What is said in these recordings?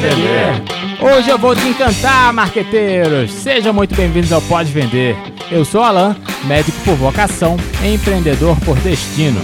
Vender. Hoje eu vou te encantar, marqueteiros. Sejam muito bem-vindos ao Pode Vender. Eu sou Alan, médico por vocação, empreendedor por destino.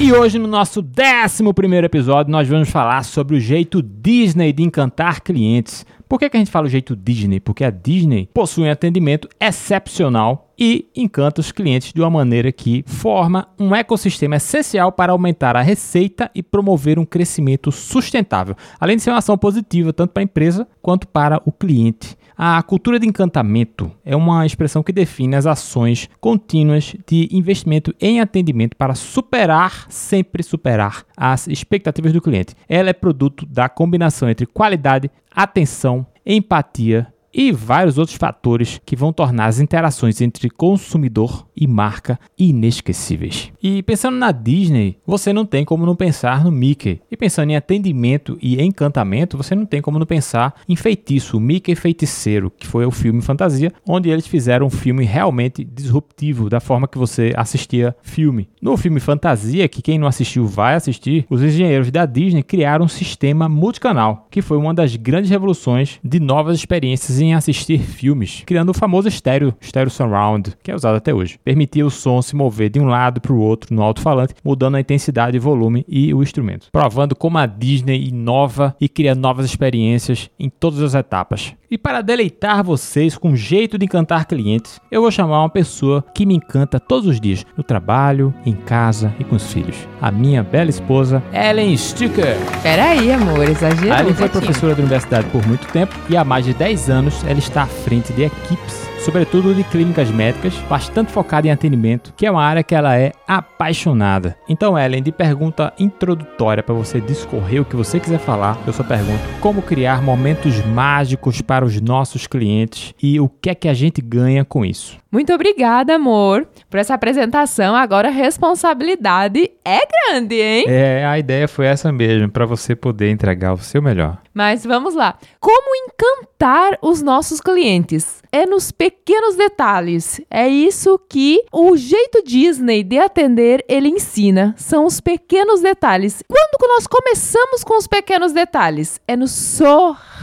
E hoje, no nosso 11 episódio, nós vamos falar sobre o jeito Disney de encantar clientes. Por que, que a gente fala o jeito Disney? Porque a Disney possui um atendimento excepcional e encanta os clientes de uma maneira que forma um ecossistema essencial para aumentar a receita e promover um crescimento sustentável, além de ser uma ação positiva tanto para a empresa quanto para o cliente. A cultura de encantamento é uma expressão que define as ações contínuas de investimento em atendimento para superar, sempre superar, as expectativas do cliente. Ela é produto da combinação entre qualidade, atenção, empatia e vários outros fatores que vão tornar as interações entre consumidor e marca inesquecíveis. E pensando na Disney, você não tem como não pensar no Mickey. E pensando em atendimento e encantamento, você não tem como não pensar em Feitiço, Mickey Feiticeiro, que foi o filme fantasia, onde eles fizeram um filme realmente disruptivo da forma que você assistia filme. No filme fantasia, que quem não assistiu vai assistir, os engenheiros da Disney criaram um sistema multicanal, que foi uma das grandes revoluções de novas experiências em em assistir filmes, criando o famoso estéreo, estéreo surround, que é usado até hoje. Permitia o som se mover de um lado para o outro no alto-falante, mudando a intensidade, volume e o instrumento, provando como a Disney inova e cria novas experiências em todas as etapas. E para deleitar vocês com um jeito de encantar clientes, eu vou chamar uma pessoa que me encanta todos os dias, no trabalho, em casa e com os filhos. A minha bela esposa, Ellen Sticker. Peraí, amor, exagerou. Ellen foi professora da universidade por muito tempo e há mais de 10 anos ela está à frente de equipes sobretudo de clínicas médicas, bastante focada em atendimento, que é uma área que ela é apaixonada. Então, Ellen, de pergunta introdutória para você discorrer o que você quiser falar, eu só pergunto como criar momentos mágicos para os nossos clientes e o que é que a gente ganha com isso. Muito obrigada, amor, por essa apresentação. Agora a responsabilidade é grande, hein? É, a ideia foi essa mesmo, para você poder entregar o seu melhor. Mas vamos lá. Como encantar os nossos clientes? É nos pequenos detalhes. É isso que o jeito Disney de atender ele ensina. São os pequenos detalhes. Quando nós começamos com os pequenos detalhes? É no sorriso.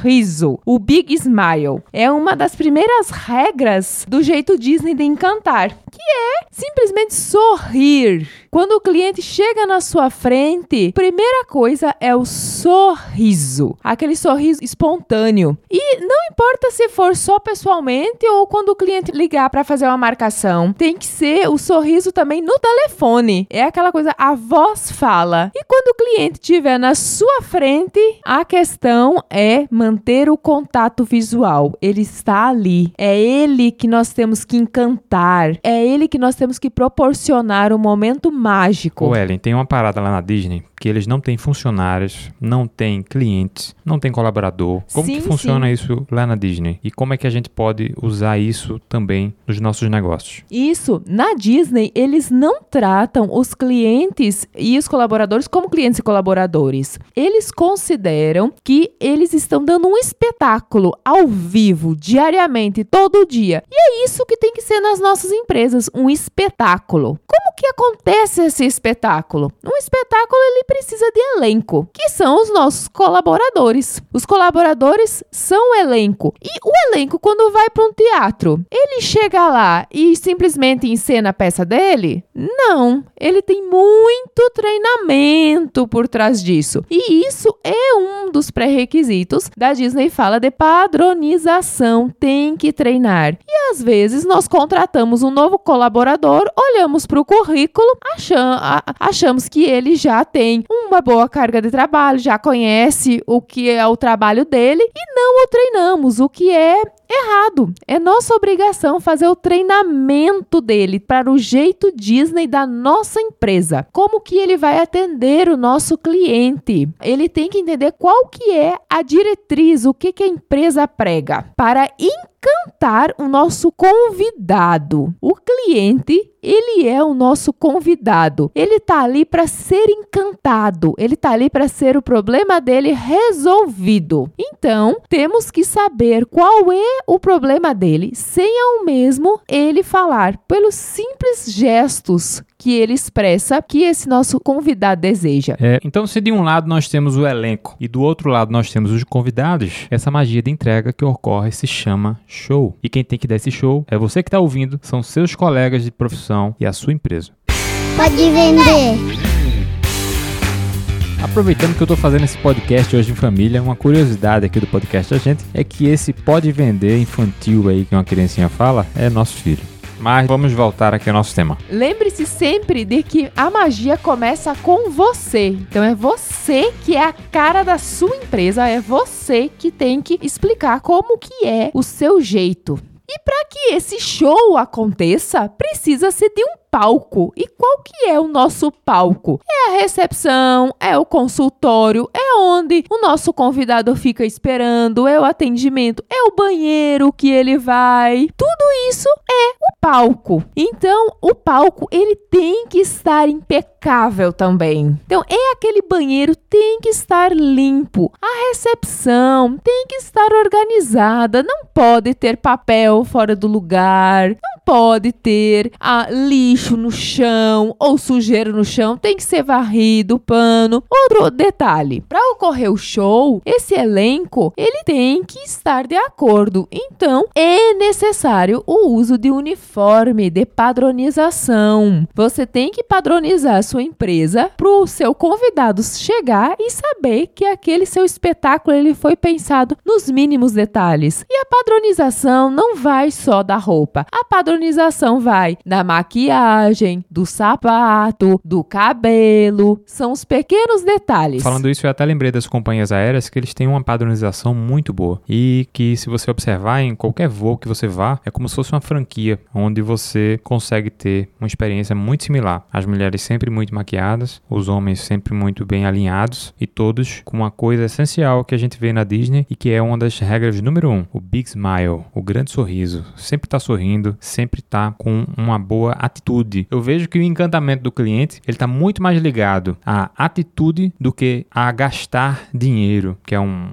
O Big Smile. É uma das primeiras regras do jeito Disney de encantar, que é simplesmente sorrir. Quando o cliente chega na sua frente, primeira coisa é o sorriso, aquele sorriso espontâneo. E não importa se for só pessoalmente ou quando o cliente ligar para fazer uma marcação, tem que ser o sorriso também no telefone. É aquela coisa, a voz fala. E quando o cliente estiver na sua frente, a questão é manter o contato visual. Ele está ali. É ele que nós temos que encantar. É ele que nós temos que proporcionar um momento mágico. Ô Ellen, tem uma parada lá na Disney que eles não têm funcionários, não têm clientes, não têm colaborador. Como sim, que funciona sim. isso lá na Disney? E como é que a gente pode usar isso também nos nossos negócios? Isso, na Disney, eles não tratam os clientes e os colaboradores como clientes e colaboradores. Eles consideram que eles estão dando um espetáculo ao vivo, diariamente, todo dia. E é isso que tem que ser nas nossas empresas, um espetáculo. Como que acontece esse espetáculo? Um espetáculo ele precisa de elenco, que são os nossos colaboradores. Os colaboradores são o elenco. E o elenco, quando vai para um teatro, ele chega lá e simplesmente encena a peça dele? Não. Ele tem muito treinamento por trás disso. E isso é um dos pré-requisitos da Disney fala de padronização. Tem que treinar. E às vezes nós contratamos um novo colaborador, olhamos para o currículo, acham, achamos que ele já tem uma boa carga de trabalho, já conhece o que é o trabalho dele e não o treinamos, o que é errado. É nossa obrigação fazer o treinamento dele para o jeito Disney da nossa empresa. Como que ele vai atender o nosso cliente? Ele tem que entender qual que é a diretriz, o que, que a empresa prega para encantar o nosso convidado. O cliente ele é o nosso convidado. Ele está ali para ser encantado. Ele está ali para ser o problema dele resolvido. Então, temos que saber qual é o problema dele sem ao mesmo ele falar pelos simples gestos que ele expressa que esse nosso convidado deseja. É, então, se de um lado nós temos o elenco e do outro lado nós temos os convidados, essa magia de entrega que ocorre se chama show. E quem tem que dar esse show é você que está ouvindo, são seus colegas de profissão e a sua empresa. Pode vender. Aproveitando que eu estou fazendo esse podcast hoje em família, uma curiosidade aqui do podcast da gente é que esse pode vender infantil aí que uma criancinha fala é nosso filho. Mas vamos voltar aqui ao nosso tema. Lembre-se sempre de que a magia começa com você. Então é você que é a cara da sua empresa, é você que tem que explicar como que é o seu jeito. E para que esse show aconteça, precisa ser de um palco. E qual que é o nosso palco? É a recepção, é o consultório, é onde o nosso convidado fica esperando, é o atendimento, é o banheiro que ele vai. Tudo isso é o palco. Então, o palco ele tem que estar impecável também. Então, é aquele banheiro tem que estar limpo. A recepção tem que estar organizada, não pode ter papel fora do lugar, não pode ter lixo no chão ou sujeira no chão, tem que ser varrido, pano. Outro detalhe, para ocorrer o show, esse elenco, ele tem que estar de acordo. Então, é necessário o uso de uniforme de padronização. Você tem que padronizar a sua empresa para o seu convidado chegar e saber que aquele seu espetáculo ele foi pensado nos mínimos detalhes. E a padronização não vai só da roupa. A padronização vai da maquiagem do sapato, do cabelo. São os pequenos detalhes. Falando isso, eu até lembrei das companhias aéreas que eles têm uma padronização muito boa. E que, se você observar em qualquer voo que você vá, é como se fosse uma franquia, onde você consegue ter uma experiência muito similar. As mulheres sempre muito maquiadas, os homens sempre muito bem alinhados e todos com uma coisa essencial que a gente vê na Disney e que é uma das regras número um: o Big Smile, o grande sorriso. Sempre tá sorrindo, sempre tá com uma boa atitude atitude. Eu vejo que o encantamento do cliente ele está muito mais ligado à atitude do que a gastar dinheiro, que é um,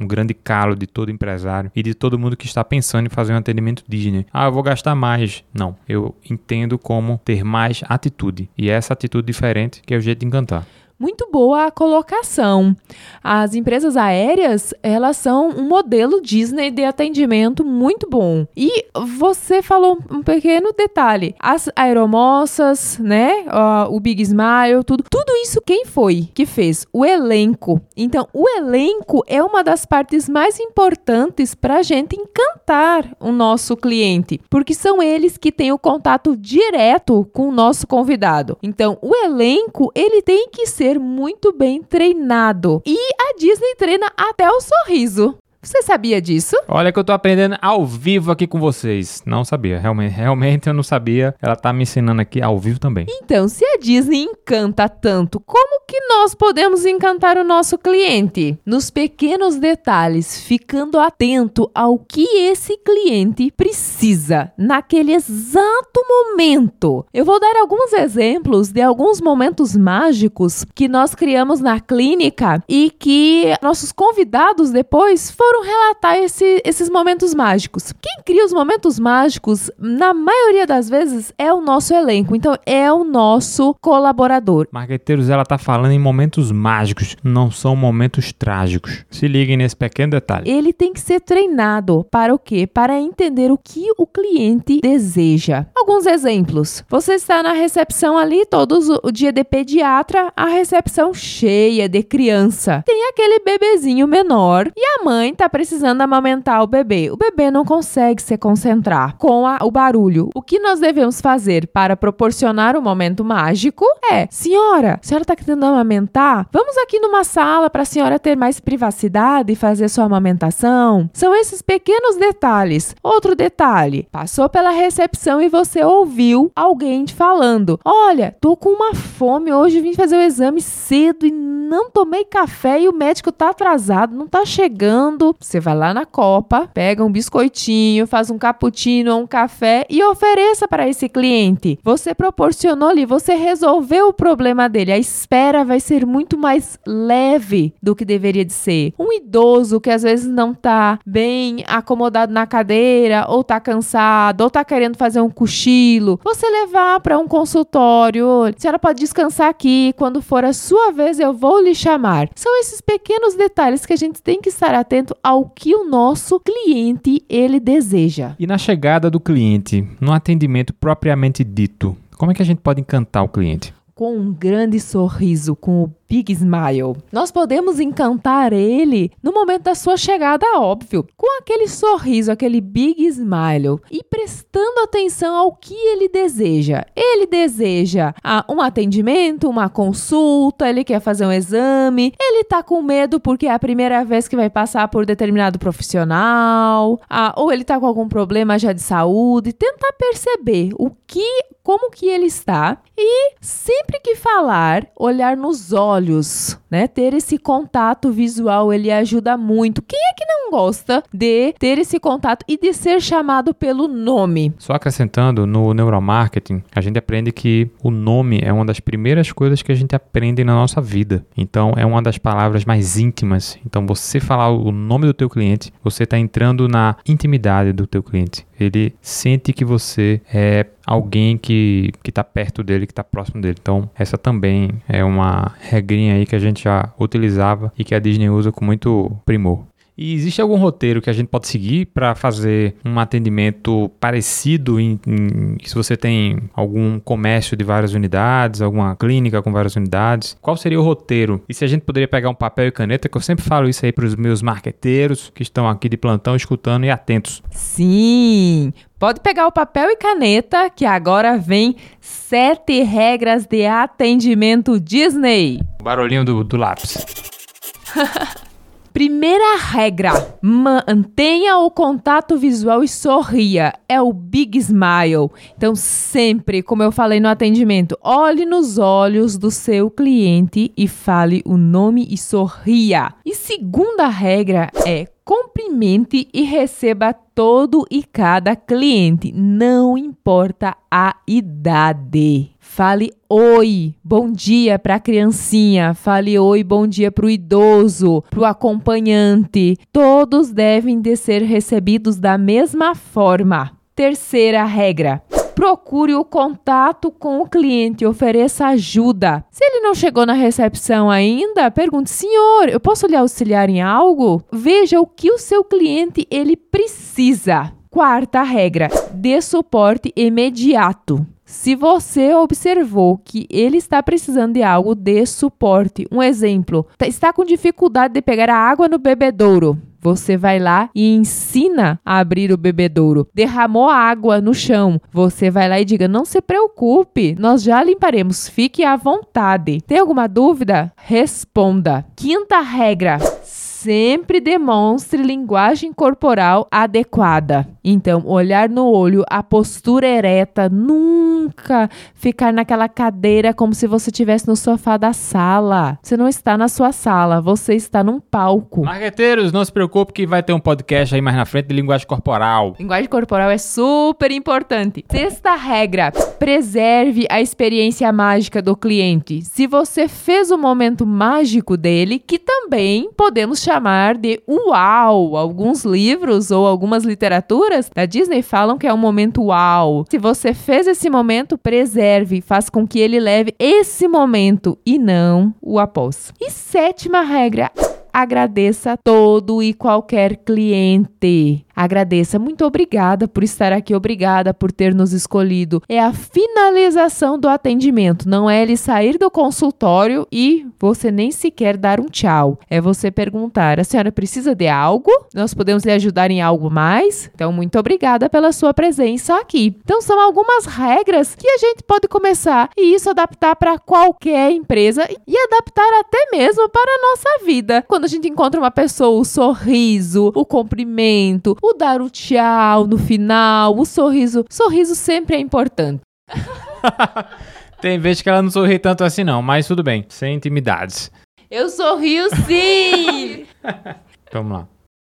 um grande calo de todo empresário e de todo mundo que está pensando em fazer um atendimento Disney. Ah, eu vou gastar mais. Não, eu entendo como ter mais atitude. E é essa atitude diferente que é o jeito de encantar muito boa a colocação. As empresas aéreas, elas são um modelo Disney de atendimento muito bom. E você falou um pequeno detalhe. As aeromoças, né? O Big Smile, tudo. Tudo isso quem foi que fez? O elenco. Então, o elenco é uma das partes mais importantes para a gente encantar o nosso cliente, porque são eles que têm o contato direto com o nosso convidado. Então, o elenco, ele tem que ser ser muito bem treinado. E a Disney treina até o sorriso. Você sabia disso? Olha que eu tô aprendendo ao vivo aqui com vocês. Não sabia, realmente, realmente eu não sabia. Ela tá me ensinando aqui ao vivo também. Então, se a Disney encanta tanto, como que nós podemos encantar o nosso cliente? Nos pequenos detalhes, ficando atento ao que esse cliente precisa naquele exato momento. Eu vou dar alguns exemplos de alguns momentos mágicos que nós criamos na clínica e que nossos convidados depois foram foram relatar esse, esses momentos mágicos. Quem cria os momentos mágicos, na maioria das vezes, é o nosso elenco. Então, é o nosso colaborador. Marqueteiros, ela tá falando em momentos mágicos, não são momentos trágicos. Se liguem nesse pequeno detalhe. Ele tem que ser treinado para o quê? Para entender o que o cliente deseja. Alguns exemplos. Você está na recepção ali, todos o dia de pediatra, a recepção cheia de criança. Tem aquele bebezinho menor e a mãe tá está precisando amamentar o bebê. O bebê não consegue se concentrar com a, o barulho. O que nós devemos fazer para proporcionar o um momento mágico é: senhora, a senhora está querendo amamentar? Vamos aqui numa sala para a senhora ter mais privacidade e fazer sua amamentação. São esses pequenos detalhes. Outro detalhe: passou pela recepção e você ouviu alguém te falando: Olha, tô com uma fome hoje, vim fazer o exame cedo e não tomei café e o médico tá atrasado, não tá chegando você vai lá na copa, pega um biscoitinho, faz um cappuccino um café e ofereça para esse cliente. Você proporcionou ali, você resolveu o problema dele. A espera vai ser muito mais leve do que deveria de ser. Um idoso que às vezes não tá bem acomodado na cadeira, ou tá cansado, ou tá querendo fazer um cochilo, você levar para um consultório, a senhora pode descansar aqui, quando for a sua vez eu vou lhe chamar. São esses pequenos detalhes que a gente tem que estar atento ao que o nosso cliente ele deseja. E na chegada do cliente, no atendimento propriamente dito, como é que a gente pode encantar o cliente? Com um grande sorriso, com o Big Smile. Nós podemos encantar ele no momento da sua chegada, óbvio, com aquele sorriso, aquele Big Smile e prestando atenção ao que ele deseja. Ele deseja ah, um atendimento, uma consulta, ele quer fazer um exame, ele tá com medo porque é a primeira vez que vai passar por determinado profissional, ah, ou ele tá com algum problema já de saúde. Tentar perceber o que, como que ele está e sempre que falar, olhar nos olhos olhos, né? Ter esse contato visual, ele ajuda muito. Quem é que não gosta de ter esse contato e de ser chamado pelo nome? Só acrescentando, no neuromarketing, a gente aprende que o nome é uma das primeiras coisas que a gente aprende na nossa vida. Então, é uma das palavras mais íntimas. Então, você falar o nome do teu cliente, você está entrando na intimidade do teu cliente. Ele sente que você é alguém que está perto dele, que está próximo dele. Então, essa também é uma regrinha aí que a gente já utilizava e que a Disney usa com muito primor. E existe algum roteiro que a gente pode seguir para fazer um atendimento parecido em, em, se você tem algum comércio de várias unidades, alguma clínica com várias unidades? Qual seria o roteiro? E se a gente poderia pegar um papel e caneta, que eu sempre falo isso aí para os meus marqueteiros que estão aqui de plantão escutando e atentos. Sim, Pode pegar o papel e caneta, que agora vem sete regras de atendimento Disney. O barulhinho do, do lápis. Primeira regra: mantenha o contato visual e sorria. É o big smile. Então, sempre, como eu falei no atendimento, olhe nos olhos do seu cliente e fale o nome e sorria. E segunda regra é cumprimente e receba todo e cada cliente, não importa a idade. Fale oi, bom dia para a criancinha. Fale oi, bom dia para o idoso, para o acompanhante. Todos devem de ser recebidos da mesma forma. Terceira regra: procure o contato com o cliente, ofereça ajuda. Se ele não chegou na recepção ainda, pergunte: "Senhor, eu posso lhe auxiliar em algo?" Veja o que o seu cliente ele precisa. Quarta regra: dê suporte imediato. Se você observou que ele está precisando de algo, dê suporte. Um exemplo: tá, está com dificuldade de pegar a água no bebedouro. Você vai lá e ensina a abrir o bebedouro. Derramou água no chão. Você vai lá e diga: Não se preocupe, nós já limparemos. Fique à vontade. Tem alguma dúvida? Responda. Quinta regra sempre demonstre linguagem corporal adequada. Então, olhar no olho, a postura ereta, nunca ficar naquela cadeira como se você estivesse no sofá da sala. Você não está na sua sala, você está num palco. Marqueteiros, não se preocupe que vai ter um podcast aí mais na frente de linguagem corporal. Linguagem corporal é super importante. Sexta regra: preserve a experiência mágica do cliente. Se você fez o momento mágico dele, que também podemos chamar chamar de uau. Alguns livros ou algumas literaturas da Disney falam que é um momento uau. Se você fez esse momento, preserve, faz com que ele leve esse momento e não o após. E sétima regra, agradeça todo e qualquer cliente. Agradeça. Muito obrigada por estar aqui, obrigada por ter nos escolhido. É a finalização do atendimento, não é ele sair do consultório e você nem sequer dar um tchau. É você perguntar: a senhora precisa de algo? Nós podemos lhe ajudar em algo mais? Então, muito obrigada pela sua presença aqui. Então, são algumas regras que a gente pode começar e isso adaptar para qualquer empresa e adaptar até mesmo para a nossa vida. Quando a gente encontra uma pessoa, o sorriso, o cumprimento, o dar o tchau no final, o sorriso. Sorriso sempre é importante. Tem vezes que ela não sorri tanto assim, não, mas tudo bem, sem intimidades. Eu sorrio sim! Vamos lá.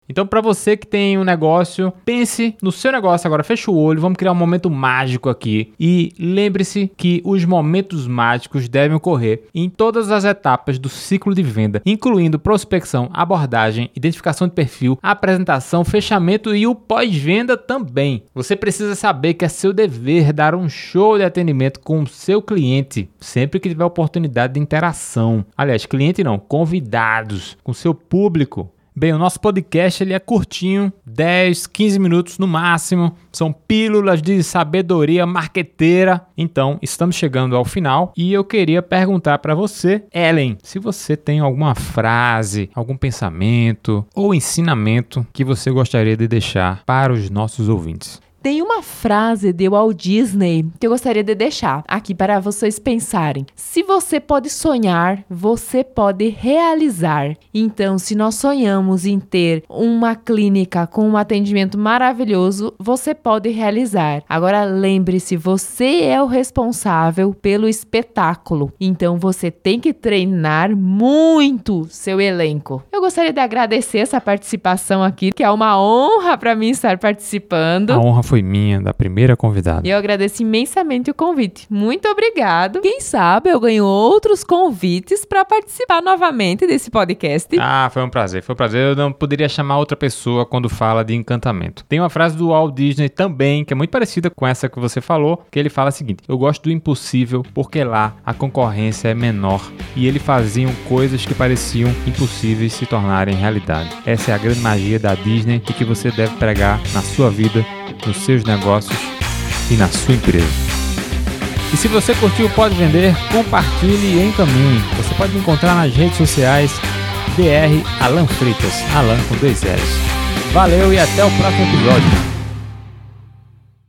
Então, para você que tem um negócio, pense no seu negócio agora, fecha o olho, vamos criar um momento mágico aqui. E lembre-se que os momentos mágicos devem ocorrer em todas as etapas do ciclo de venda, incluindo prospecção, abordagem, identificação de perfil, apresentação, fechamento e o pós-venda também. Você precisa saber que é seu dever dar um show de atendimento com o seu cliente, sempre que tiver oportunidade de interação. Aliás, cliente não, convidados, com seu público. Bem, o nosso podcast ele é curtinho, 10, 15 minutos no máximo. São pílulas de sabedoria marqueteira. Então, estamos chegando ao final e eu queria perguntar para você, Ellen, se você tem alguma frase, algum pensamento ou ensinamento que você gostaria de deixar para os nossos ouvintes. Tem uma frase de Walt Disney que eu gostaria de deixar aqui para vocês pensarem. Se você pode sonhar, você pode realizar. Então, se nós sonhamos em ter uma clínica com um atendimento maravilhoso, você pode realizar. Agora, lembre-se, você é o responsável pelo espetáculo. Então, você tem que treinar muito seu elenco. Eu gostaria de agradecer essa participação aqui, que é uma honra para mim estar participando. A honra foi minha, da primeira convidada. E eu agradeço imensamente o convite. Muito obrigado. Quem sabe eu ganho outros convites para participar novamente desse podcast. Ah, foi um prazer, foi um prazer. Eu não poderia chamar outra pessoa quando fala de encantamento. Tem uma frase do Walt Disney também, que é muito parecida com essa que você falou, que ele fala o seguinte: Eu gosto do impossível porque lá a concorrência é menor e eles faziam coisas que pareciam impossíveis se tornarem realidade. Essa é a grande magia da Disney e que você deve pregar na sua vida nos seus negócios e na sua empresa. E se você curtiu Pode Vender, compartilhe e encaminhe. Você pode me encontrar nas redes sociais DR Alan Fritas, Alan com dois L's. Valeu e até o próximo episódio.